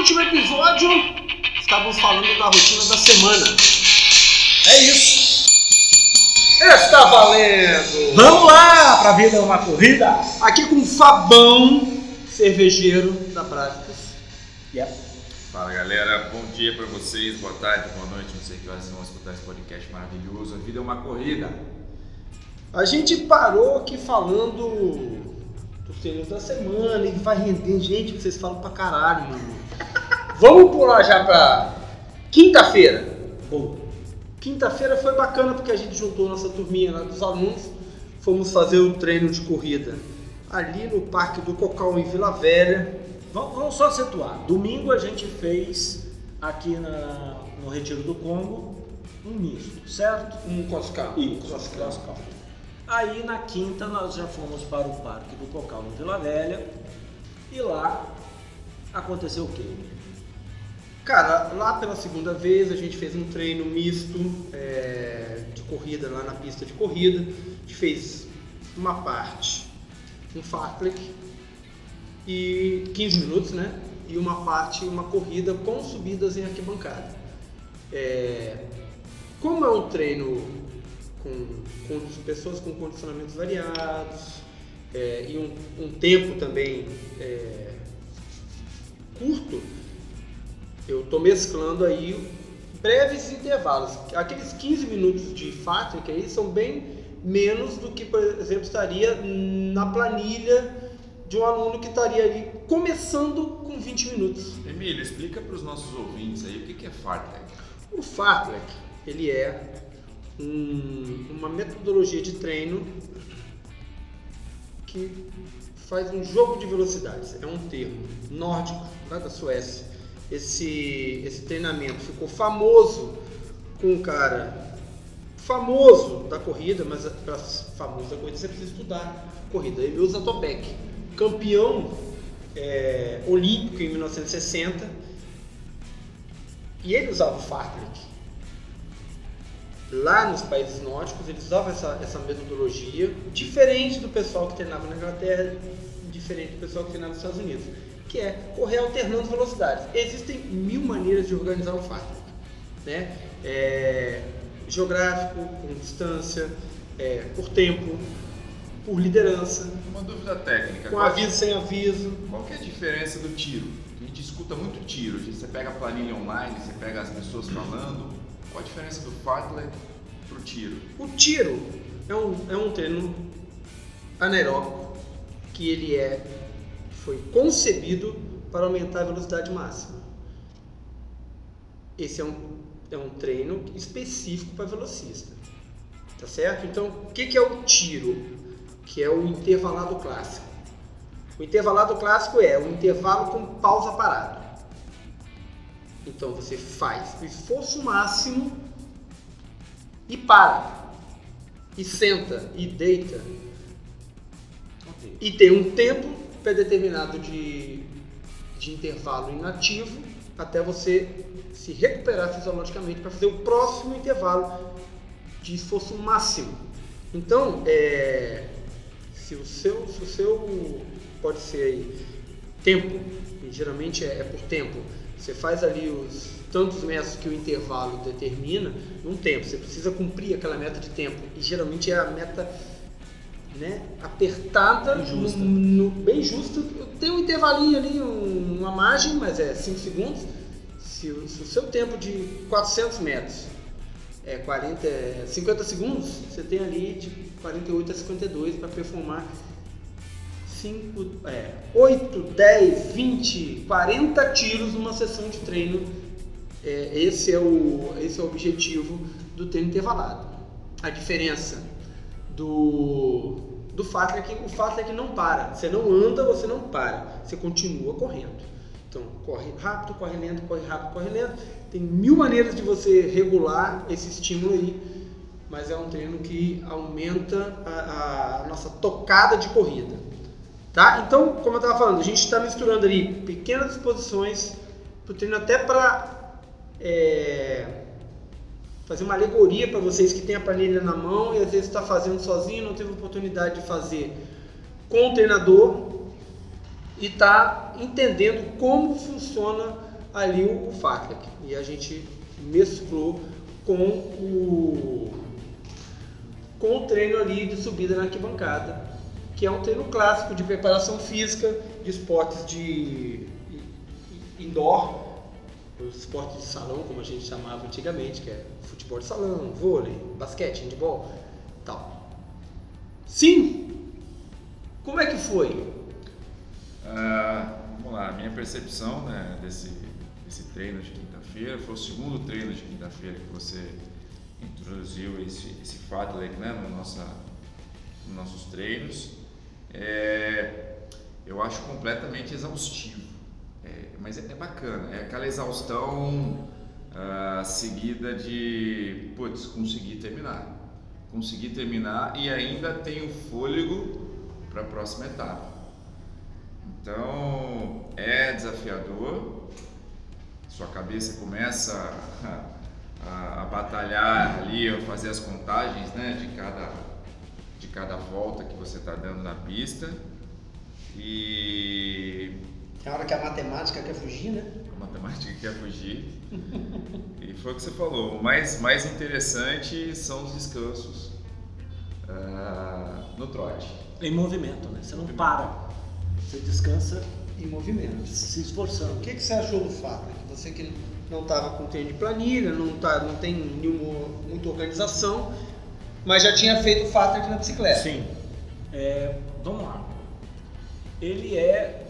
último episódio, estávamos falando da rotina da semana. É isso. Está valendo! Vamos lá pra vida é uma corrida. Aqui com o Fabão, cervejeiro da Práticas. Yep. Fala galera, bom dia pra vocês, boa tarde, boa noite, não sei que horas vocês vão escutar esse podcast maravilhoso. A vida é uma corrida. A gente parou aqui falando dos treinos da semana e vai render. Gente, vocês falam pra caralho, mano. Vamos pular já pra quinta-feira. Bom, Quinta-feira foi bacana porque a gente juntou nossa turminha lá dos alunos, fomos fazer o treino de corrida ali no Parque do Cocal em Vila Velha. vamos, vamos só situar. Domingo a gente fez aqui na, no Retiro do Congo um misto, certo? Um Coscal. Isso, Coscal. Coscal. Aí na quinta nós já fomos para o Parque do Cocal em Vila Velha e lá aconteceu o quê? Cara, lá pela segunda vez a gente fez um treino misto é, de corrida lá na pista de corrida. A gente fez uma parte, um fartlek e 15 minutos, né? E uma parte, uma corrida com subidas em arquibancada. É, como é um treino com, com pessoas com condicionamentos variados é, e um, um tempo também é, curto, eu estou mesclando aí breves intervalos. Aqueles 15 minutos de Fatric aí são bem menos do que, por exemplo, estaria na planilha de um aluno que estaria ali começando com 20 minutos. Emílio, explica pros nossos ouvintes aí o que é fartlek. O Fartlek, ele é um- uma metodologia de treino que faz um jogo de velocidades. É um termo nórdico, lá da Suécia. Esse, esse treinamento ficou famoso com um cara famoso da corrida, mas para famoso da corrida você precisa estudar corrida. Emil Zatopek, campeão é, olímpico em 1960, e ele usava o Fartlek. Lá nos países nórdicos, eles usavam essa, essa metodologia, diferente do pessoal que treinava na Inglaterra, diferente do pessoal que treinava nos Estados Unidos, que é correr alternando velocidades. Existem mil maneiras de organizar um Fartlek. Né? É, geográfico, com distância, é, por tempo, por liderança, Uma dúvida técnica. com aviso sem aviso. qual que é a diferença do tiro? A gente escuta muito tiro, você pega a planilha online, você pega as pessoas falando. Qual a diferença do fartlek pro tiro? O tiro é um, é um treino anaeróbico que ele é foi concebido para aumentar a velocidade máxima. Esse é um, é um treino específico para velocista. Tá certo? Então, o que, que é o tiro? Que é o intervalado clássico. O intervalado clássico é o intervalo com pausa parada. Então você faz o esforço máximo e para. E senta e deita. E tem um tempo predeterminado de, de intervalo inativo até você se recuperar fisiologicamente para fazer o próximo intervalo de esforço máximo. Então, é, se, o seu, se o seu pode ser aí, tempo, e geralmente é, é por tempo, você faz ali os tantos metros que o intervalo determina num tempo. Você precisa cumprir aquela meta de tempo e geralmente é a meta né, apertada, Bem justa. no- no- bem justa. Tem um intervalinho ali, um- uma margem, mas é 5 segundos. Se o, se o seu tempo de 400 metros é 40, é 50 segundos, você tem ali de 48 a 52 para performar 5, é, 8, 10, 20, 40 tiros numa sessão de treino. É, esse, é o, esse é o objetivo do treino intervalado. A diferença do, do fato é que o fato é que não para. Você não anda, você não para. Você continua correndo. Então, corre rápido, corre lento, corre rápido, corre lento. Tem mil maneiras de você regular esse estímulo aí, mas é um treino que aumenta a, a nossa tocada de corrida. Tá? Então, como eu estava falando, a gente está misturando ali pequenas exposições para o treino até para fazer uma alegoria para vocês que têm a planilha na mão e às vezes está fazendo sozinho, não teve oportunidade de fazer com o treinador e está entendendo como funciona ali o, o. E a gente mesclou com o com o treino ali de subida na arquibancada, que é um treino clássico de preparação física, de esportes de indoor, os esportes de salão, como a gente chamava antigamente, que é futebol de salão, vôlei, basquete, handball, tal. Sim. Como é que foi? Ah, vamos lá, a minha percepção né, desse, desse treino de quinta-feira foi o segundo treino de quinta-feira que você introduziu esse, esse Fadlek né, no nossa, nos nossos treinos. É, eu acho completamente exaustivo, mas é, é, bacana, é aquela exaustão uh, seguida de, putz, conseguir terminar. Conseguir terminar e ainda tenho fôlego para a próxima etapa. Então é desafiador, sua cabeça começa a a, a batalhar ali, a fazer as contagens né, de, cada, de cada volta que você está dando na pista. E. É a hora que a matemática quer fugir, né? A matemática quer fugir. e foi o que você falou. O mais, mais interessante são os descansos uh, no trote. Em movimento, né? Você não para. Você descansa em movimento. Se esforçando. O que, que você achou do fato? Que você que não estava com treino de planilha, não, tá, não tem nenhuma, muita organização, mas já tinha feito o fato aqui na bicicleta. Sim. É, vamos lá. Ele é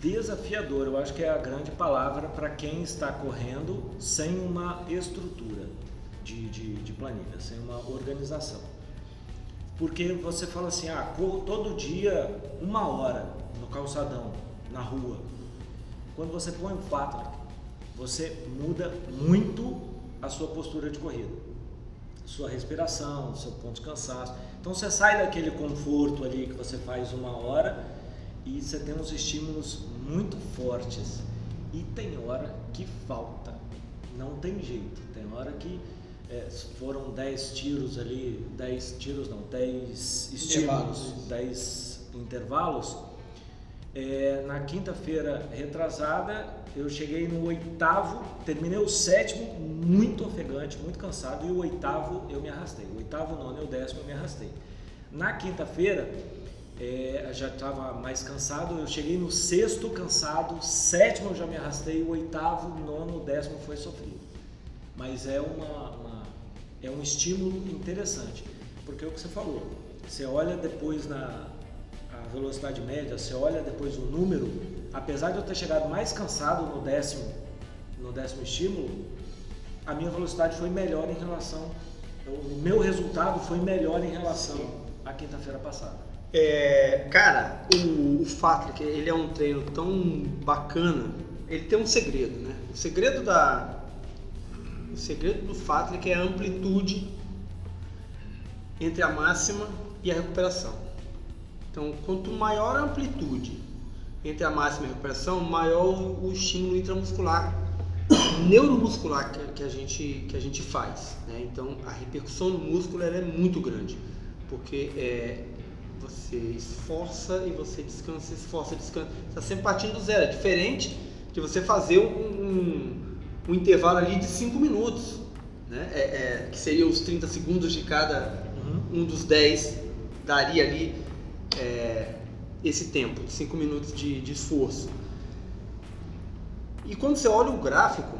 desafiador, eu acho que é a grande palavra para quem está correndo sem uma estrutura de, de, de, planilha, sem uma organização. Porque você fala assim, ah, corro todo dia uma hora no calçadão, na rua. Quando você põe o Patrick, você muda muito a sua postura de corrida, sua respiração, seu ponto de cansaço. Então você sai daquele conforto ali que você faz uma hora e você tem uns estímulos muito fortes. E tem hora que falta, não tem jeito. Tem hora que é, foram 10 tiros ali, 10 tiros não, 10 estímulos, 10 intervalos. É, na quinta-feira retrasada, eu cheguei no oitavo, terminei o sétimo muito ofegante, muito cansado, e o oitavo eu me arrastei. O oitavo, nono e o décimo eu me arrastei. Na quinta-feira, é, já estava mais cansado, eu cheguei no sexto cansado, sétimo eu já me arrastei, o oitavo, nono, décimo foi sofrido. Mas é, uma, uma, é um estímulo interessante, porque é o que você falou, você olha depois na velocidade média, você olha depois o número, apesar de eu ter chegado mais cansado no décimo, no décimo estímulo, a minha velocidade foi melhor em relação, o meu resultado foi melhor em relação à quinta-feira passada. É, cara, o, o é ele é um treino tão bacana, ele tem um segredo, né? O segredo da, o segredo do Fatrick é a amplitude entre a máxima e a recuperação. Então, quanto maior a amplitude entre a máxima e a recuperação, maior o estímulo intramuscular, neuromuscular que, que, a, gente, que a gente faz. Né? Então, a repercussão no músculo é muito grande, porque é, você esforça e você descansa, esforça, descansa. Está sempre partindo do zero. É diferente de você fazer um, um, um intervalo ali de 5 minutos, né? É, é, que seria os 30 segundos de cada uhum. um dos 10, daria ali é, esse tempo, 5 minutos de, de esforço. E quando você olha o gráfico,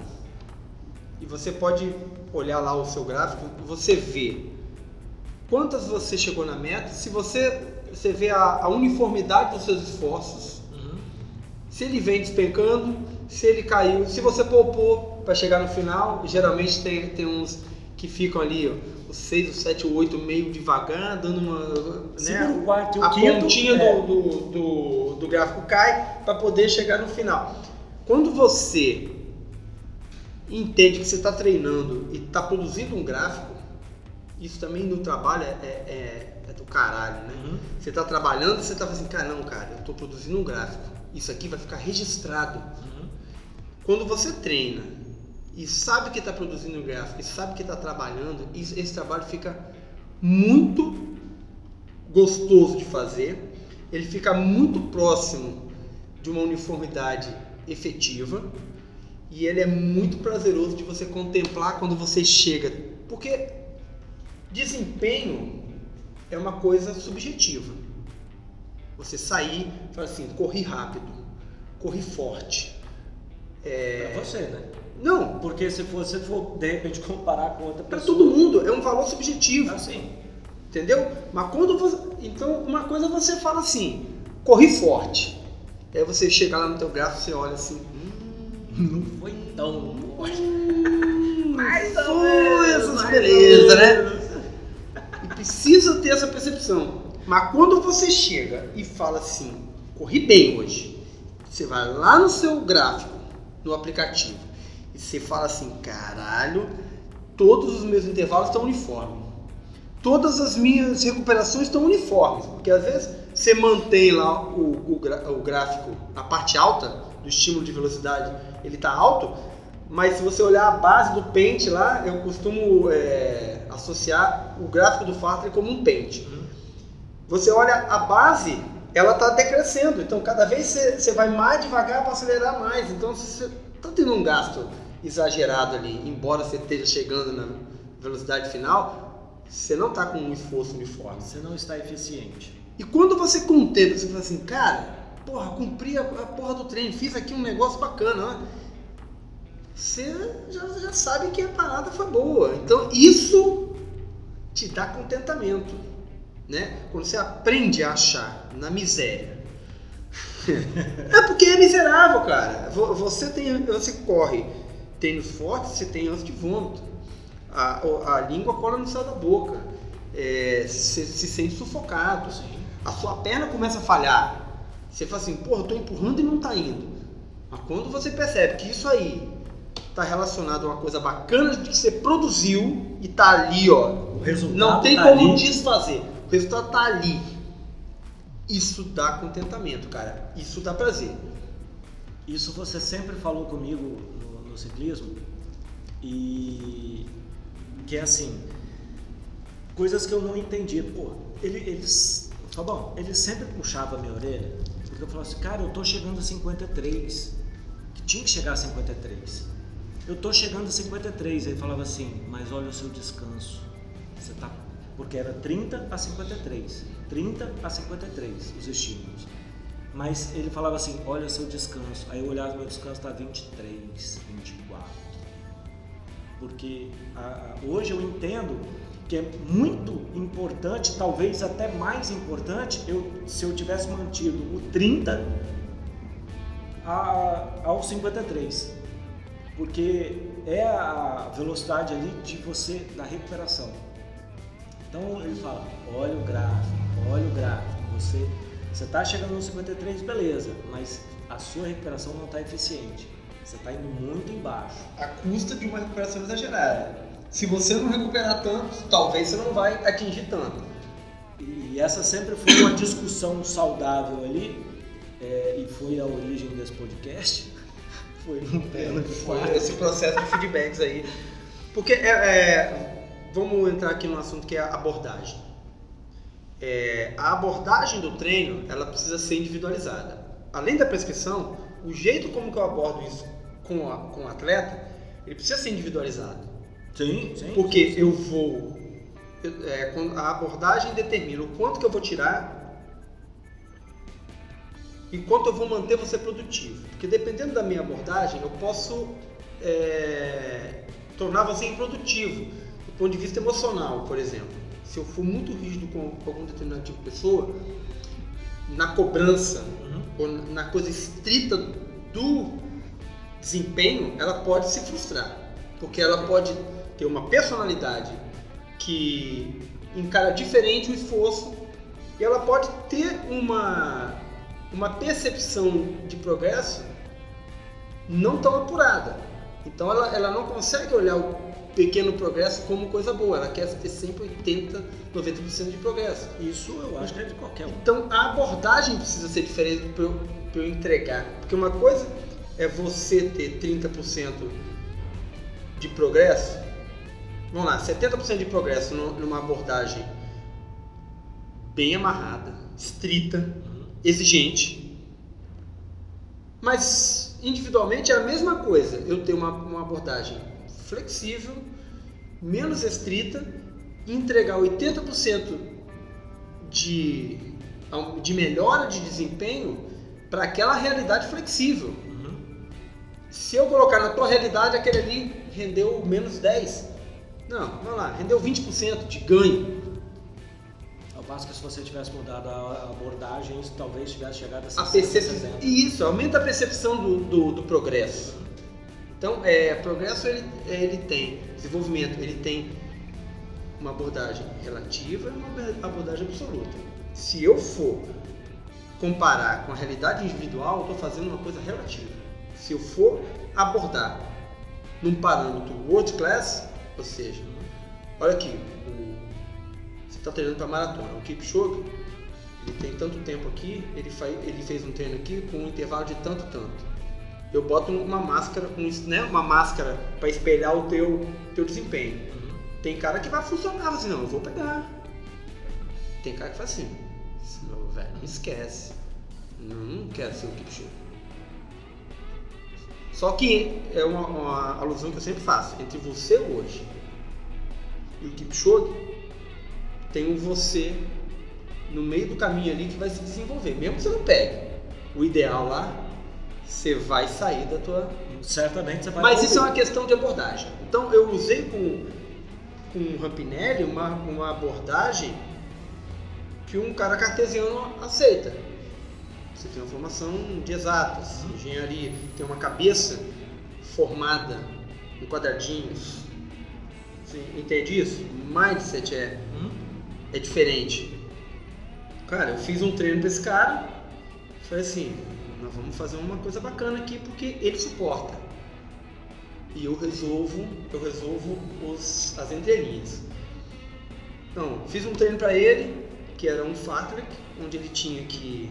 e você pode olhar lá o seu gráfico, você vê quantas você chegou na meta, se você, você vê a, a uniformidade dos seus esforços, uhum. se ele vem despencando, se ele caiu, se você poupou para chegar no final, geralmente tem, tem uns que ficam ali, ó, o 6, o 7, o 8 meio devagar, dando uma. Né, o quarto e o a quinto, pontinha é. do, do, do gráfico cai para poder chegar no final. Quando você entende que você está treinando e está produzindo um gráfico, isso também no trabalho é, é, é, é do caralho, né? Uhum. Você está trabalhando e você está fazendo, cara, não, cara, eu estou produzindo um gráfico. Isso aqui vai ficar registrado. Uhum. Quando você treina e sabe que está produzindo gráfico, e sabe que está trabalhando, esse trabalho fica muito gostoso de fazer, ele fica muito próximo de uma uniformidade efetiva e ele é muito prazeroso de você contemplar quando você chega, porque desempenho é uma coisa subjetiva. Você sair, falar assim, corri rápido, corri forte. É... Pra você, né? Não. Porque se você for, de repente, comparar com outra pessoa... Para todo mundo, é um valor subjetivo. Assim. Entendeu? Mas quando você... Então, uma coisa você fala assim, corri forte. Aí você chega lá no teu gráfico, você olha assim, hum, não foi tão forte. Hum, mais foi essas beleza, né? Percepção. Mas quando você chega e fala assim, corri bem hoje, você vai lá no seu gráfico, no aplicativo, e você fala assim, caralho, todos os meus intervalos estão uniformes. Todas as minhas recuperações estão uniformes. Porque às vezes você mantém lá o, o, o gráfico na parte alta do estímulo de velocidade, ele está alto, mas se você olhar a base do pente lá, eu costumo é, associar o gráfico do Fartlek como um pente. Uhum. Você olha a base, ela está decrescendo, então cada vez você, você vai mais devagar para acelerar mais. Então você está tendo um gasto exagerado ali, embora você esteja chegando na velocidade final, você não está com um esforço uniforme. Você não está eficiente. E quando você contempla, você fala assim, cara, porra, cumpri a, a porra do treino, fiz aqui um negócio bacana, né? Você já, já sabe que a parada foi boa. Então isso te dá contentamento, né? Quando você aprende a achar na miséria. é porque é miserável, cara. Você tem, você corre tênis forte, você tem ânsia de vômito. A, a língua cola no céu da boca. É, você se sente sufocado. Sim a sua perna começa a falhar. Você fala assim, porra, eu tô empurrando e não tá indo. Mas quando você percebe que isso aí está relacionado a uma coisa bacana que você produziu e tá ali, ó. O resultado não tem tá como ali. desfazer. O resultado tá ali. Isso dá contentamento, cara. Isso dá prazer. Isso você sempre falou comigo no, no ciclismo e que é assim, coisas que eu não entendi. Pô, ele, eles Tá bom, ele sempre puxava a minha orelha, porque eu falava assim, cara, eu tô chegando a 53, que tinha que chegar a 53. Eu tô chegando a 53, ele falava assim, mas olha o seu descanso. Você tá porque era 30 a 53, 30 a 53 os estímulos. Mas ele falava assim, olha o seu descanso. Aí eu olhava meu descanso tá 23, 24. Porque a, a, hoje eu entendo que é muito importante, talvez até mais importante, eu, se eu tivesse mantido o 30 a, ao 53, porque é a velocidade ali de você da recuperação. Então ele fala, olha o gráfico, olha o gráfico, você você está chegando no 53, beleza, mas a sua recuperação não está eficiente. Você está indo muito embaixo. A custa de uma recuperação exagerada se você não recuperar tanto, talvez você não vai atingir tanto. E essa sempre foi uma discussão saudável ali, é, e foi a origem desse podcast. Foi pênalti. Foi esse processo de feedbacks aí. Porque é, é, vamos entrar aqui no assunto que é a abordagem. É, a abordagem do treino ela precisa ser individualizada. Além da prescrição, o jeito como que eu abordo isso com, a, com o atleta, ele precisa ser individualizado. Sim, sim. Porque sim. eu vou. É, a abordagem determina o quanto que eu vou tirar e quanto eu vou manter você produtivo. Porque dependendo da minha abordagem, eu posso é, tornar você improdutivo, do ponto de vista emocional, por exemplo. Se eu for muito rígido com, com algum determinado tipo de pessoa, na cobrança uhum. ou na coisa estrita do desempenho, ela pode se frustrar. Porque ela pode ter uma personalidade que encara diferente o esforço e ela pode ter uma, uma percepção de progresso não tão apurada. Então ela, ela não consegue olhar o pequeno progresso como coisa boa, ela quer ter sempre 80, 90% de progresso. Isso eu acho que é de qualquer um. Então a abordagem precisa ser diferente para eu, eu entregar. Porque uma coisa é você ter 30% de progresso vamos lá, 70% de progresso numa abordagem bem amarrada, estrita, exigente. Mas individualmente é a mesma coisa. Eu tenho uma, uma abordagem flexível, menos restrita, entregar 80% de, de melhora de desempenho para aquela realidade flexível. Uhum. Se eu colocar na tua realidade, aquele ali rendeu menos 10. Não, vamos lá, rendeu 20% de ganho. Passo que se você tivesse mudado a abordagem, isso talvez tivesse chegado a 60, A percep... 70. Isso, aumenta a percepção do, do, do progresso. Então, é, progresso ele, ele tem, desenvolvimento ele tem uma abordagem relativa e uma abordagem absoluta. Se eu for comparar com a realidade individual, eu estou fazendo uma coisa relativa. Se eu for abordar num parâmetro world class, ou seja, olha aqui, o, está treinando para maratona, o Kipchoge, ele tem tanto tempo aqui, ele, faz, ele fez um treino aqui com um intervalo de tanto tanto. Eu boto uma máscara, um, né, uma máscara para espelhar o teu, teu desempenho. Tem cara que vai funcionar assim, não, eu vou pegar. Tem cara que faz assim, meu velho, não esquece. Não, não quero ser o Kipchoge. Só que é uma, uma alusão que eu sempre faço. Entre você hoje e o Kipchoge, tem um você no meio do caminho ali que vai se desenvolver. Mesmo que você não pegue o ideal lá, você vai sair da tua... Certamente você vai Mas isso é uma questão de abordagem. Então eu usei com, com o Rampinelli uma, uma abordagem que um cara cartesiano aceita. Você tem uma formação de exatas, engenharia, tem uma cabeça formada em quadradinhos. Você entende isso? Mindset é? É diferente. Cara, eu fiz um treino pra esse cara, falei assim, nós vamos fazer uma coisa bacana aqui porque ele suporta. E eu resolvo, eu resolvo os, as entrelinhas. Então, fiz um treino para ele, que era um fartlek, onde ele tinha que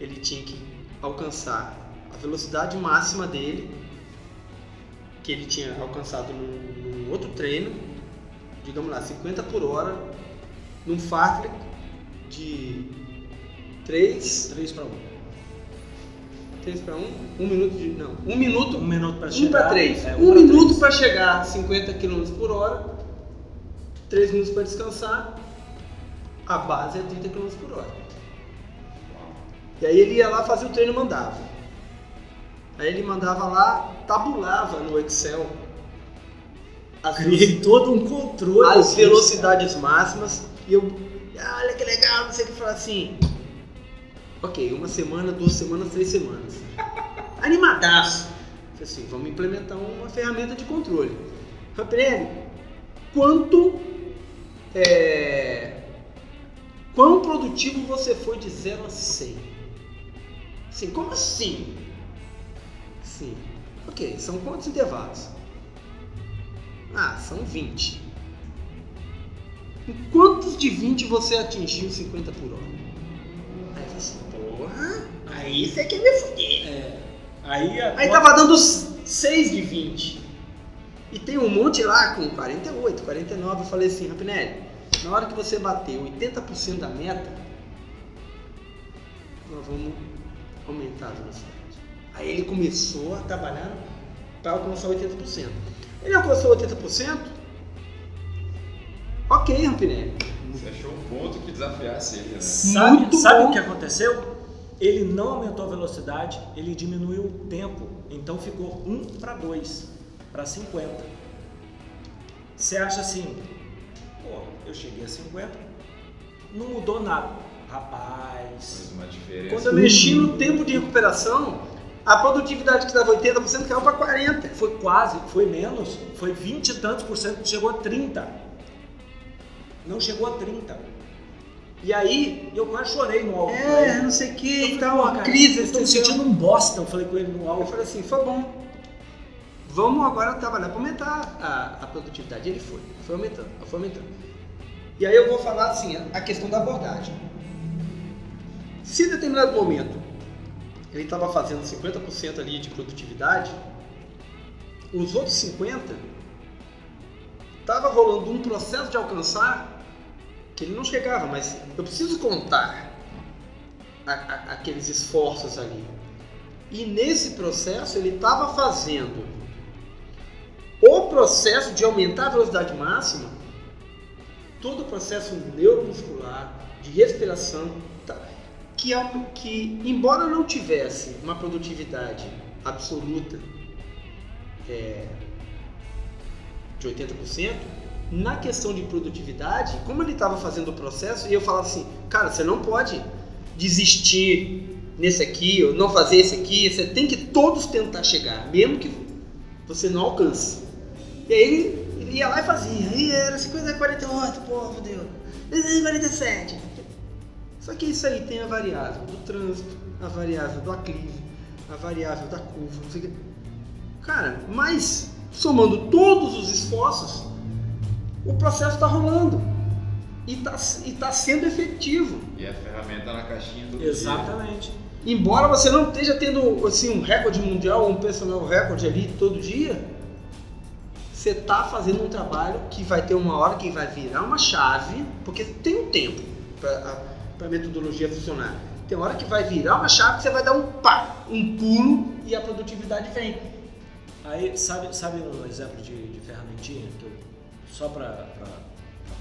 ele tinha que alcançar a velocidade máxima dele, que ele tinha alcançado num, num outro treino, digamos lá, 50 por hora, num fartlek de 3, 3 para 1. 3 para 1, 1 minuto de. Não, 1 minuto Um minuto para 1 chegar. para 3. é, 1 um pra minuto para chegar a 50 km por hora, 3 minutos para descansar, a base é 30 km por hora. E aí ele ia lá fazer o treino e mandava. Aí ele mandava lá, tabulava no Excel as, Criei todo um controle. as velocidades máximas e eu, ah, olha que legal, não sei o que, falar assim. Ok, uma semana, duas semanas, três semanas. Animadaço. Falei assim, vamos implementar uma ferramenta de controle. Rampinelli, quanto. É, quão produtivo você foi de 0 a 100? Assim, como assim? Sim. Ok, são quantos intervalos? Ah, são 20. Em quantos de 20 você atingiu 50 por hora? Aí eu assim, porra, aí você quer me fuder. É. Aí, a Aí tava dando 6 de 20. E tem um monte lá com 48, 49. Eu falei assim, Rapinelli, na hora que você bater 80% da meta, nós vamos aumentar a velocidade. Aí ele começou a trabalhar para alcançar 80%. Ele alcançou 80%? Ok, Rampinelli. Você achou um ponto que desafiasse ele, né? Sabe, Muito sabe bom. o que aconteceu? Ele não aumentou a velocidade, ele diminuiu o tempo. Então ficou 1 para 2, para 50. Você acha assim, pô, eu cheguei a 50, não mudou nada. Rapaz, Fez uma diferença. Quando eu mexi no tempo de recuperação, a produtividade que dava 80% caiu para 40%. foi quase, foi menos, foi 20 e tantos por cento, chegou a 30. Não chegou a 30. E aí, eu quase chorei no alto. é, não sei o que, Eu e tal, uma crise. Eu tô me sentindo um bosta, eu falei com ele no Eu alto. falei assim, foi bom. Vamos agora trabalhar para aumentar a, a produtividade. Ele foi, foi aumentando, foi aumentando. E aí eu vou falar assim, a- a questão da abordagem. Se em determinado momento ele estava fazendo 50% ali de produtividade, os outros 50% estava rolando um processo de alcançar que ele não chegava, mas eu preciso contar a- a- aqueles esforços ali. E nesse processo ele estava fazendo o processo de aumentar a velocidade máxima, todo o processo neuromuscular, de respiração, tá, que, é que embora não tivesse uma produtividade absoluta é, de 80%, na questão de produtividade, como ele estava fazendo o processo, e eu falava assim, cara, você não pode desistir nesse aqui, ou não fazer esse aqui, você tem que todos tentar chegar, mesmo que você não alcance. E aí ele, ele ia lá e fazia, e era 50, 48, pô, fodeu, 47. Só que isso aí tem a variável do trânsito, a variável do aclive, a variável da curva, não sei o que. Cara, mas somando todos os esforços, o processo está rolando e está e tá sendo efetivo. E a ferramenta na caixinha do Exatamente. Dia. Embora você não esteja tendo assim, um recorde mundial, um personal recorde ali todo dia, você está fazendo um trabalho que vai ter uma hora que vai virar uma chave, porque tem um tempo para a metodologia funcionar. Tem hora que vai virar uma chave que você vai dar um pá, um pulo e a produtividade vem. Aí, sabe, sabe um exemplo de, de ferramentinha que eu só para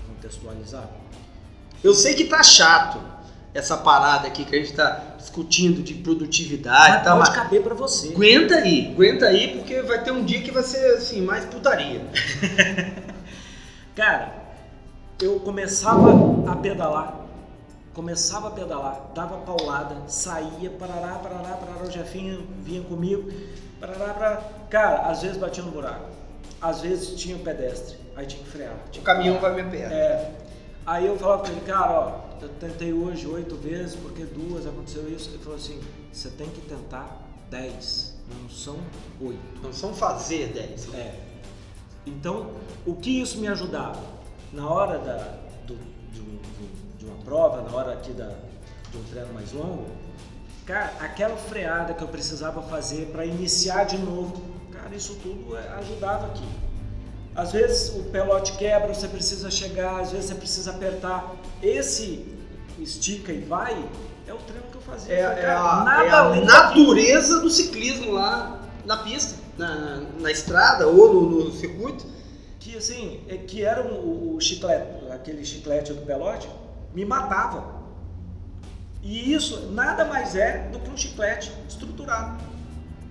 contextualizar? Eu sei que tá chato essa parada aqui que a gente tá discutindo de produtividade. Mas tá, pode mas caber para você. Aguenta aí, aguenta aí, porque vai ter um dia que vai ser assim, mais putaria. Cara, eu começava a pedalar, começava a pedalar, dava paulada, saía, parará, parará, parará, o Jefinho vinha comigo, parará, parará. Cara, às vezes batia no buraco, às vezes tinha um pedestre, aí tinha que frear. Tinha o caminhão vai me perto. É. Aí eu falava com ele, cara, ó, eu tentei hoje oito vezes, porque duas aconteceu isso. Ele falou assim, você tem que tentar dez, não são oito. Não são fazer dez. É. Então, o que isso me ajudava? Na hora da, do, de, um, de, uma prova, na hora aqui da, de um treino mais longo, cara, aquela freada que eu precisava fazer para iniciar de novo, cara, isso tudo é, ajudava aqui. Às vezes o pelote quebra, você precisa chegar, às vezes você precisa apertar. Esse estica e vai é o treino que eu fazia. É, é a, é a natureza do ciclismo lá na pista, na, na estrada ou no, no, circuito. Que assim, é, que era um, o chiclete, aquele chiclete do pelote, me matava. E isso nada mais é do que um chiclete estruturado.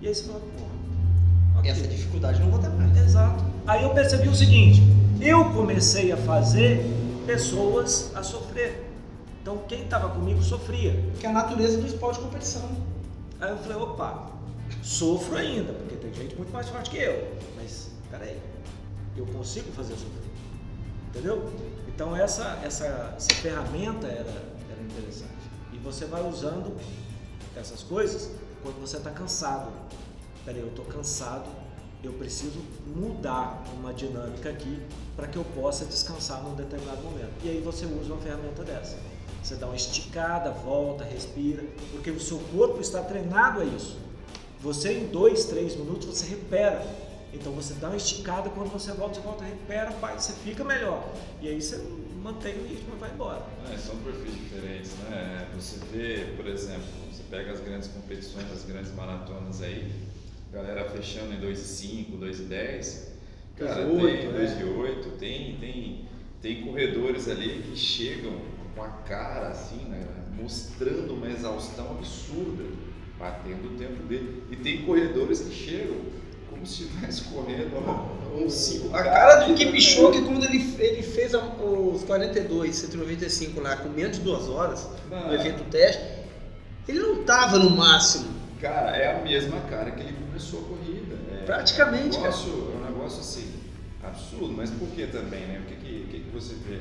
E aí você fala, pô, okay. essa dificuldade não vou ter mais. Exato. Aí eu percebi o seguinte: eu comecei a fazer pessoas a sofrer. Então quem estava comigo sofria. Que é a natureza do esporte de competição. Aí eu falei, opa, sofro ainda, porque tem gente muito mais forte que eu. Mas peraí, eu consigo fazer sofrer. Entendeu? Então essa, essa, essa ferramenta era, era interessante. E você vai usando essas coisas quando você está cansado peraí, eu estou cansado, eu preciso mudar uma dinâmica aqui para que eu possa descansar num determinado momento. E aí você usa uma ferramenta dessa. Você dá uma esticada, volta, respira, porque o seu corpo está treinado a isso. Você em dois, três minutos você recupera. Então você dá uma esticada, quando você volta, você volta, recupera, pai, você fica melhor. E aí você mantém o ritmo e vai embora. É, são perfis diferentes, né? Você vê, por exemplo, você pega as grandes competições, as grandes maratonas aí, galera fechando em 2,5, 2,10. Cara, 2, tem 2 e 8, tem, tem, tem corredores ali que chegam com a cara assim, né, mostrando uma exaustão absurda, batendo o tempo dele. E tem corredores que chegam como se estivesse correndo uns 5 A cara do Kipchoge quando ele, ele fez os 42, 195 lá com menos de 2 horas no evento teste, ele não estava no máximo. Cara, é a mesma cara que ele começou a corrida. É, Praticamente, é um negócio, cara. É um negócio assim, absurdo. Mas por que também, né? O que, que, que, que você vê?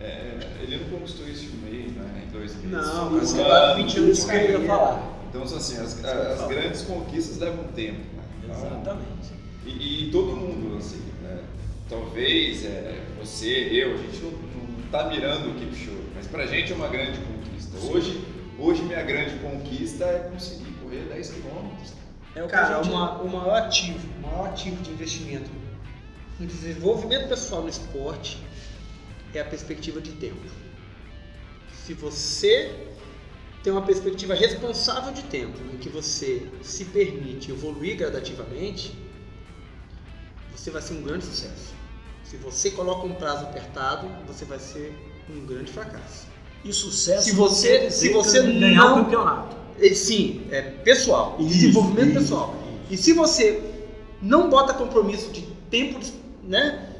É, ele não conquistou isso em um mês, né? Em dois meses. Não, mas você vai 20 anos que eu ia falar. Então, assim, as, as grandes conquistas levam tempo. Né? Então, Exatamente. E, e, todo mundo, assim, né? Talvez é, você, eu, a gente não, não tá mirando o Kipchoge, mas pra gente é uma grande conquista. Hoje, hoje minha grande conquista é conseguir correr 10 quilômetros. É o Cara, gente... uma, o maior ativo, o maior ativo de investimento no desenvolvimento pessoal no esporte é a perspectiva de tempo. Se você tem uma perspectiva responsável de tempo, em que você se permite evoluir gradativamente, você vai ser um grande sucesso. Se você coloca um prazo apertado, você vai ser um grande fracasso. E sucesso Se você- se você ganhar não- o campeonato. Sim, é pessoal, Isso, desenvolvimento isso, pessoal. isso. E se você não bota compromisso de tempo, né?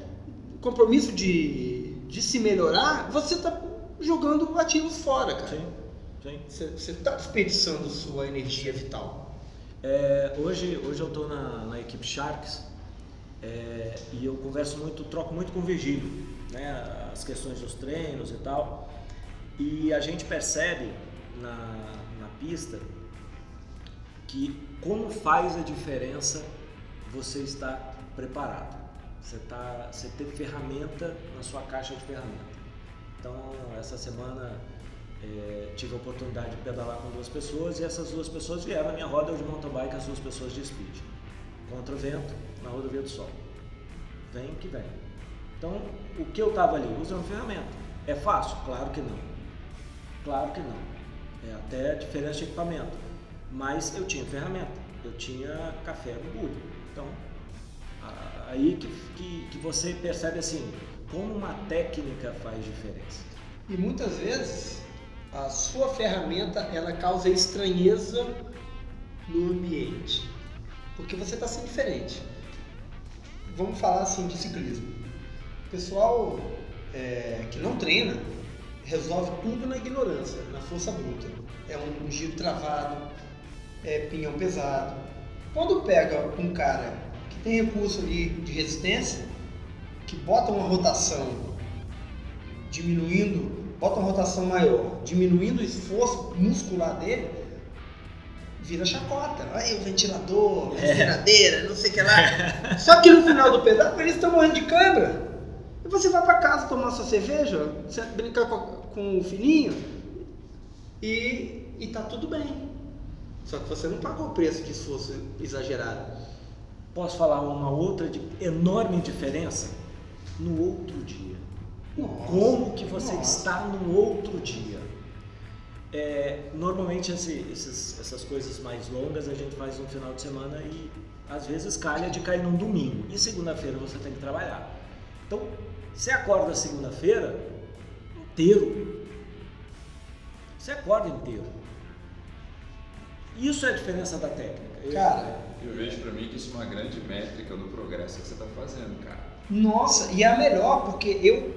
Compromisso de, de se melhorar, você está jogando ativos fora, cara. Sim, sim. Você está desperdiçando sua energia vital. É, hoje, hoje eu estou na, na equipe Sharks é, e eu converso muito, troco muito com o Virgílio, né, as questões dos treinos e tal. E a gente percebe na pista que como faz a diferença você estar preparado. Você, tá, você ter ferramenta na sua caixa de ferramenta. Então, essa semana é, tive a oportunidade de pedalar com duas pessoas e essas duas pessoas vieram na minha roda de mountain bike, as duas pessoas de speed. Contra o vento, na rodovia do Sol. Vem que vem. Então, o que eu estava ali? Usando ferramenta. É fácil? Claro que não. Claro que não. É até diferença de equipamento. Mas eu tinha ferramenta. Eu tinha café no bulho. Então, a- aí que, que, que você percebe assim, como uma técnica faz diferença. E muitas vezes a sua ferramenta ela causa estranheza no ambiente, porque você está sendo diferente. Vamos falar assim de ciclismo. O pessoal é, que não treina resolve tudo na ignorância, na força bruta. É um, um giro travado, é pinhão pesado. Quando pega um cara que tem recurso ali de resistência, que bota uma rotação diminuindo, bota uma rotação maior, diminuindo o esforço muscular dele, vira chacota. Aí o ventilador, a enceradeira, não sei o que lá. Só que no final do pedal eles estão morrendo de câimbra. E você vai para casa tomar sua cerveja, brincar com, com o filhinho e, e tá tudo bem. Só que você não pagou o preço de esforço exagerado. Posso falar uma outra de enorme diferença? No outro dia. Nossa, Como que você nossa. está no outro dia? É, normalmente esse- esses- essas coisas mais longas a gente faz no final de semana e às vezes calha de cair num domingo. E segunda-feira você tem que trabalhar. Então, você acorda segunda-feira inteiro. Você acorda inteiro. Isso é a diferença da técnica. Eu- Cara, Eu vejo pra mim que isso é uma grande métrica do progresso que você tá fazendo, cara. Nossa, e é a melhor porque eu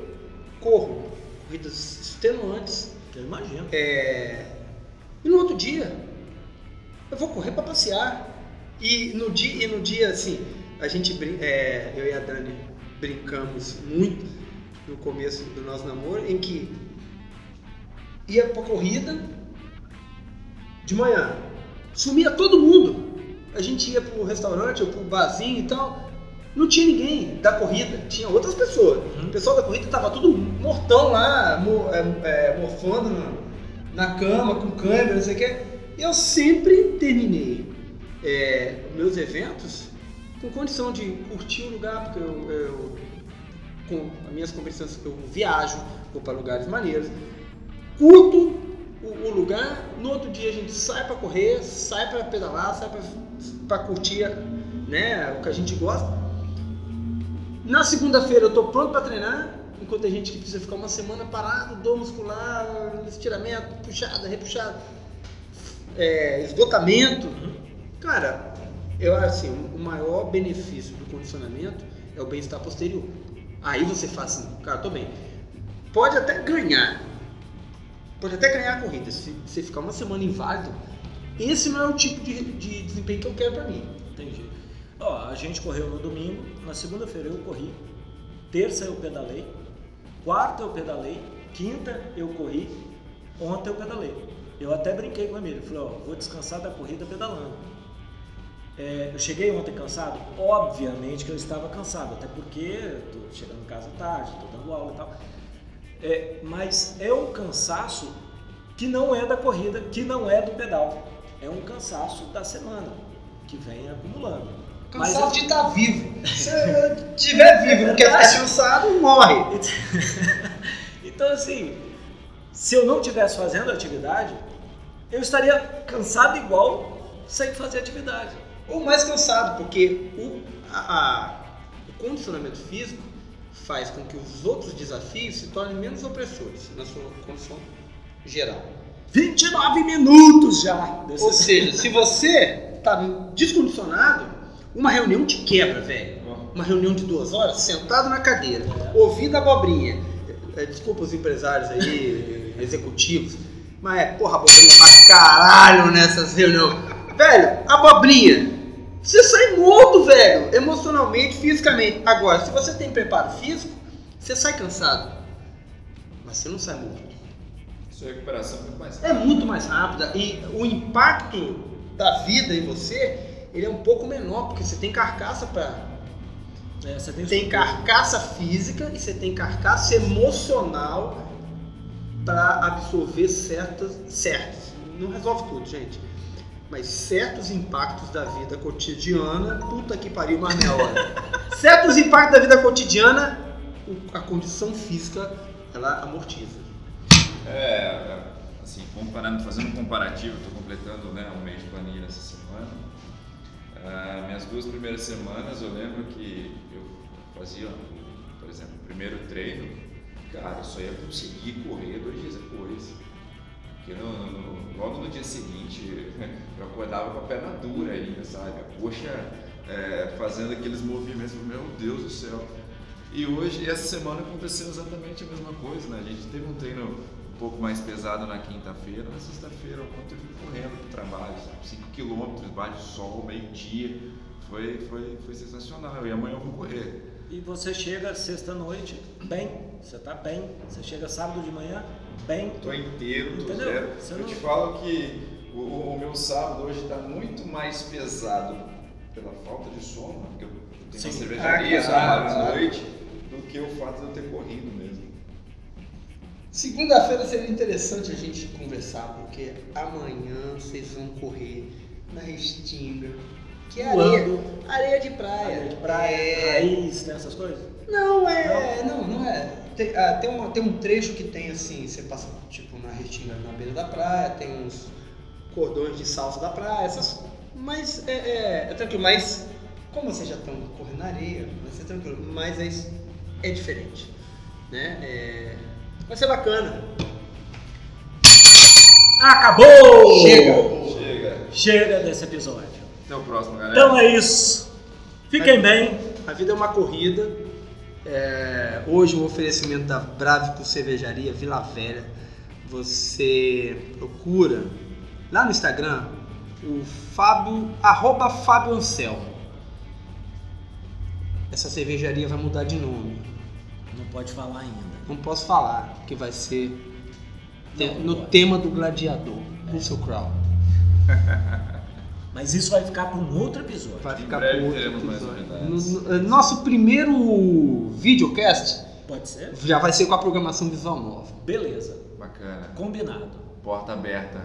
corro corridas extenuantes eu imagino. é, e no outro dia eu vou correr para passear e no dia e no dia assim a gente brin- é, eu e a Dani brincamos muito no começo do nosso namoro em que ia pra corrida de manhã sumia todo mundo a gente ia pro restaurante ou pro barzinho e tal não tinha ninguém da corrida, tinha outras pessoas. Uhum. O pessoal da corrida tava tudo mortão lá, mo- é, é, morfando na, na cama, com câmera, não sei o que. Eu sempre terminei é, meus eventos com condição de curtir o lugar, porque eu, eu com as minhas competições eu viajo, vou para lugares maneiros, curto o, o lugar, no outro dia a gente sai para correr, sai para pedalar, sai para curtir né, o que a gente gosta. Na segunda-feira eu tô pronto para treinar, enquanto tem gente que precisa ficar uma semana parado, dor muscular, estiramento, puxada, repuxada, é, esgotamento. Cara, eu assim, o maior benefício do condicionamento é o bem-estar posterior. Aí você fala assim, cara, tô bem. Pode até ganhar, pode até ganhar a corrida. Se você ficar uma semana inválido, esse não é o tipo de, de desempenho que eu quero para mim. Entendi. Ó, a gente correu no domingo, na segunda-feira eu corri, terça eu pedalei, quarta eu pedalei, quinta eu corri, ontem eu pedalei. Eu até brinquei com o Emílio, falei, ó, vou descansar da corrida pedalando. É, eu cheguei ontem cansado? Obviamente que eu estava cansado, até porque tô chegando em casa tarde, tô dando aula e tal. É, mas é um cansaço que não é da corrida, que não é do pedal. É um cansaço da semana, que vem acumulando. Mas Cansado eu- de estar vivo. Se eu estiver vivo, não quer ficar cansado, morre. Então, assim, se eu não estivesse fazendo atividade, eu estaria cansado igual sem fazer atividade. Ou mais cansado, porque o, a- a- o condicionamento físico faz com que os outros desafios se tornem menos opressores na sua condição geral. 29 minutos já. Ou seja, se você tá descondicionado, uma reunião te quebra, velho. Uma reunião de duas horas, sentado na cadeira, ouvindo a abobrinha. É, Desculpa os empresários aí, executivos, mas é, porra, abobrinha pra caralho nessas reuniões. Velho, abobrinha, você sai morto, velho, emocionalmente, fisicamente. Agora, se você tem preparo físico, você sai cansado, mas você não sai morto. Sua recuperação é muito mais é rápida. muito mais rápida e o impacto da vida em você ele é um pouco menor porque você tem carcaça para É, você tem, tem carcaça física e você tem carcaça emocional para absorver certas certos não resolve tudo gente mas certos impactos da vida cotidiana puta que pariu uma meia hora certos impactos da vida cotidiana a condição física ela amortiza É, assim, comparando, fazendo um comparativo, estou completando né, um mês de planilha essa semana. Ah, minhas duas primeiras semanas eu lembro que eu fazia, por exemplo, o primeiro treino, cara, eu só ia conseguir correr dois dias depois. Porque no, no- logo no dia seguinte eu acordava com a perna dura ainda, sabe? A coxa é, fazendo aqueles movimentos, meu Deus do céu. E hoje, essa semana aconteceu exatamente a mesma coisa, né? A gente teve um treino um pouco mais pesado na quinta-feira, na sexta-feira, eu fui correndo pro trabalho, 5 km, baixo sol, meio-dia. Foi, foi, foi sensacional. E amanhã eu vou correr. E você chega sexta-noite bem, você tá bem. Você chega sábado de manhã bem. Tô inteiro, tô Entendeu? zero. Você Eu não- te falo que o, o- meu sábado hoje está muito mais pesado pela falta de sono, porque eu tenho Sim. uma cervejaria Ah, sábado à noite, do que o fato de eu ter corrido mesmo. Segunda-feira seria interessante a gente conversar, porque amanhã vocês vão correr na Restinga, que é areia, Voando. areia de praia. Praia de praia, É... raiz, tem essas coisas? Não, é. Não, não é. Tem, ah, tem, uma- tem um trecho que tem assim, você passa tipo na Restinga na beira da praia, tem uns cordões de salsa da praia, essas. Mas é, é, é tranquilo, mas como vocês já estão correndo na areia, vai ser tranquilo. Mas é, isso- é diferente. Né? É, vai ser bacana. Acabou! Chega! Chega. Chega desse episódio. Até o próximo, galera. Então é isso. Fiquem bem. A vida é uma corrida. É, hoje o oferecimento da Bravico Cervejaria Vila Velha. Você procura lá no Instagram o Fábio, arroba Fábio Anselmo. Essa cervejaria vai mudar de nome. Não pode falar ainda. Não posso falar, porque vai ser te- Não, no pode. tema do gladiador, Russell Crowe. Mas isso vai ficar para um outro episódio. Vai ficar pro outro episódio. No- no- Nosso primeiro videocast Pode ser? já vai ser com a programação visual nova. Beleza. Bacana. Combinado. Porta aberta.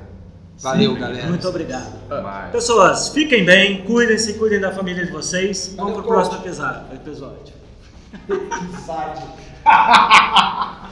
Valeu, Sempre. galera. Muito obrigado. Mais. Pessoas, fiquem bem, cuidem-se, cuidem da família de vocês. Vamos Valeu, pro próximo episódio. episódio.